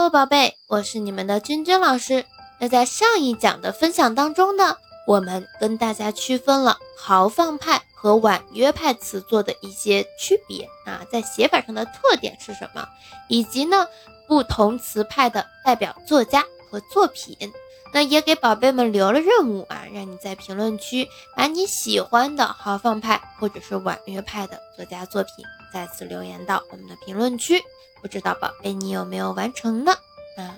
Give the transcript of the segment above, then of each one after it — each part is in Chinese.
喽宝贝，我是你们的君君老师。那在上一讲的分享当中呢，我们跟大家区分了豪放派和婉约派词作的一些区别啊，在写法上的特点是什么，以及呢不同词派的代表作家和作品。那也给宝贝们留了任务啊，让你在评论区把你喜欢的豪放派或者是婉约派的作家作品再次留言到我们的评论区。不知道宝贝你有没有完成呢？啊，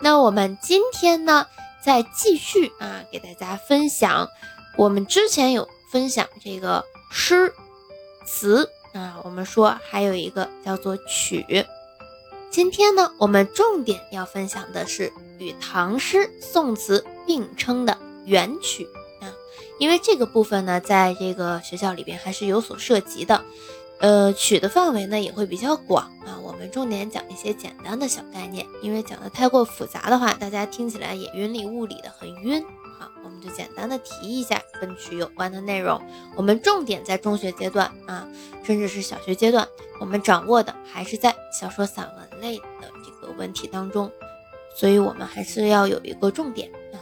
那我们今天呢，再继续啊，给大家分享。我们之前有分享这个诗词啊，我们说还有一个叫做曲。今天呢，我们重点要分享的是与唐诗宋词并称的元曲啊，因为这个部分呢，在这个学校里边还是有所涉及的。呃，曲的范围呢也会比较广啊。我们重点讲一些简单的小概念，因为讲的太过复杂的话，大家听起来也云里雾里的，很晕。好，我们就简单的提一下跟曲有关的内容。我们重点在中学阶段啊，甚至是小学阶段，我们掌握的还是在小说、散文类的这个问题当中，所以我们还是要有一个重点啊。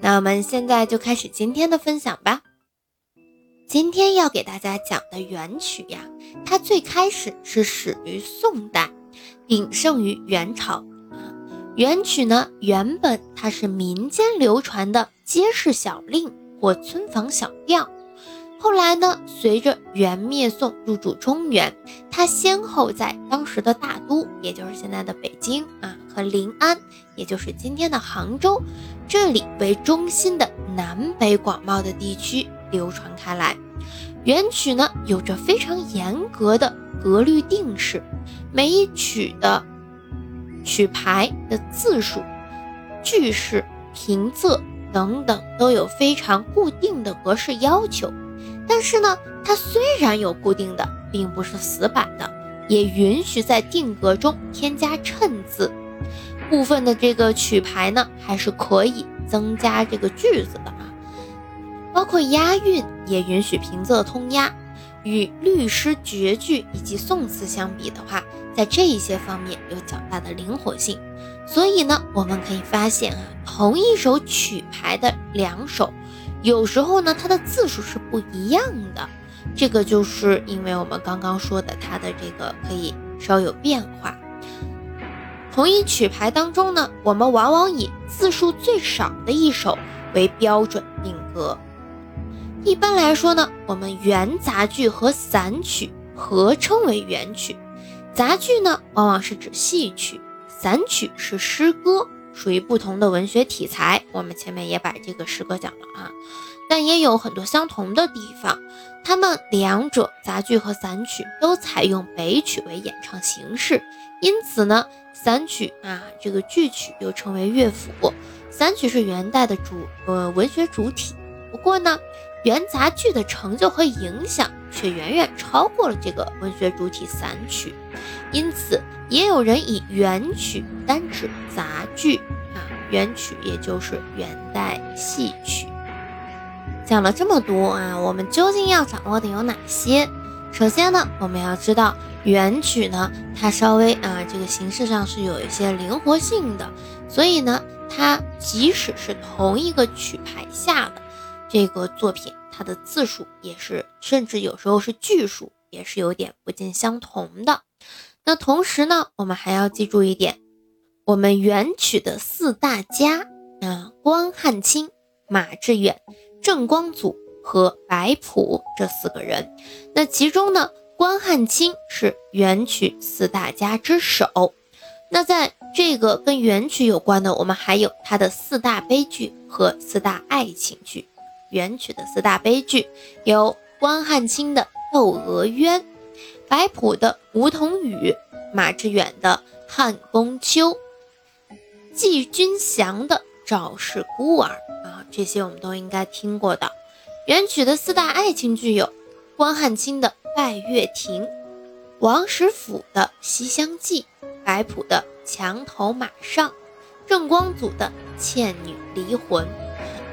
那我们现在就开始今天的分享吧。今天要给大家讲的元曲呀，它最开始是始于宋代，鼎盛于元朝。元曲呢，原本它是民间流传的街市小令或村坊小调，后来呢，随着元灭宋入主中原，它先后在当时的大都，也就是现在的北京啊，和临安，也就是今天的杭州，这里为中心的南北广袤的地区。流传开来，元曲呢有着非常严格的格律定式，每一曲的曲牌的字数、句式、平仄等等都有非常固定的格式要求。但是呢，它虽然有固定的，并不是死板的，也允许在定格中添加衬字。部分的这个曲牌呢，还是可以增加这个句子的啊。包括押韵也允许平仄通押，与律诗绝句以及宋词相比的话，在这一些方面有较大的灵活性。所以呢，我们可以发现啊，同一首曲牌的两首，有时候呢它的字数是不一样的。这个就是因为我们刚刚说的它的这个可以稍有变化。同一曲牌当中呢，我们往往以字数最少的一首为标准定格。一般来说呢，我们元杂剧和散曲合称为元曲。杂剧呢，往往是指戏曲；散曲是诗歌，属于不同的文学题材。我们前面也把这个诗歌讲了啊，但也有很多相同的地方。它们两者，杂剧和散曲都采用北曲为演唱形式，因此呢，散曲啊，这个剧曲又称为乐府。散曲是元代的主呃文学主体。不过呢。元杂剧的成就和影响却远远超过了这个文学主体散曲，因此也有人以元曲单指杂剧啊，元曲也就是元代戏曲。讲了这么多啊，我们究竟要掌握的有哪些？首先呢，我们要知道元曲呢，它稍微啊这个形式上是有一些灵活性的，所以呢，它即使是同一个曲牌下的。这个作品，它的字数也是，甚至有时候是句数，也是有点不尽相同的。那同时呢，我们还要记住一点，我们元曲的四大家啊，关汉卿、马致远、郑光祖和白朴这四个人。那其中呢，关汉卿是元曲四大家之首。那在这个跟元曲有关的，我们还有他的四大悲剧和四大爱情剧。元曲的四大悲剧有关汉卿的《窦娥冤》，白朴的《梧桐雨》，马致远的《汉宫秋》，季君祥的《赵氏孤儿》啊，这些我们都应该听过的。元曲的四大爱情剧有关汉卿的《拜月亭》，王实甫的《西厢记》，白朴的《墙头马上》，郑光祖的《倩女离魂》。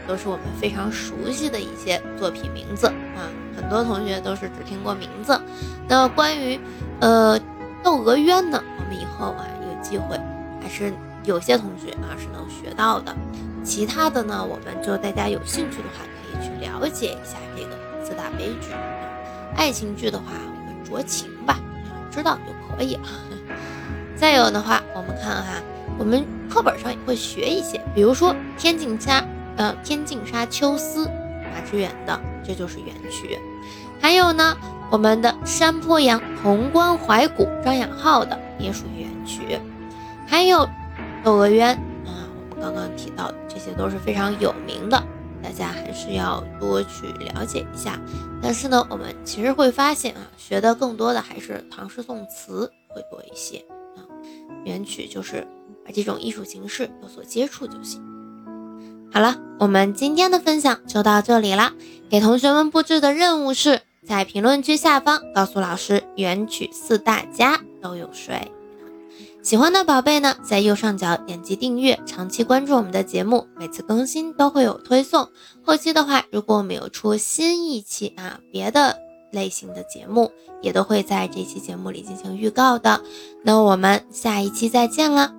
都是我们非常熟悉的一些作品名字啊，很多同学都是只听过名字。那关于呃《窦娥冤》呢，我们以后啊有机会还是有些同学啊是能学到的。其他的呢，我们就大家有兴趣的话，可以去了解一下这个四大悲剧。爱情剧的话，我们酌情吧，知道就可以了。再有的话，我们看哈，我们课本上也会学一些，比如说《天净沙》呃，《天净沙·秋思》马致远的，这就是元曲。还有呢，我们的《山坡羊》《潼关怀古》张养浩的也属于元曲。还有《窦娥冤》啊，我们刚刚提到的，这些都是非常有名的。大家还是要多去了解一下，但是呢，我们其实会发现啊，学的更多的还是唐诗宋词会多一些啊。元曲就是把这种艺术形式有所接触就行。好了，我们今天的分享就到这里啦。给同学们布置的任务是在评论区下方告诉老师元曲四大家都有谁。喜欢的宝贝呢，在右上角点击订阅，长期关注我们的节目，每次更新都会有推送。后期的话，如果我们有出新一期啊，别的类型的节目，也都会在这期节目里进行预告的。那我们下一期再见了。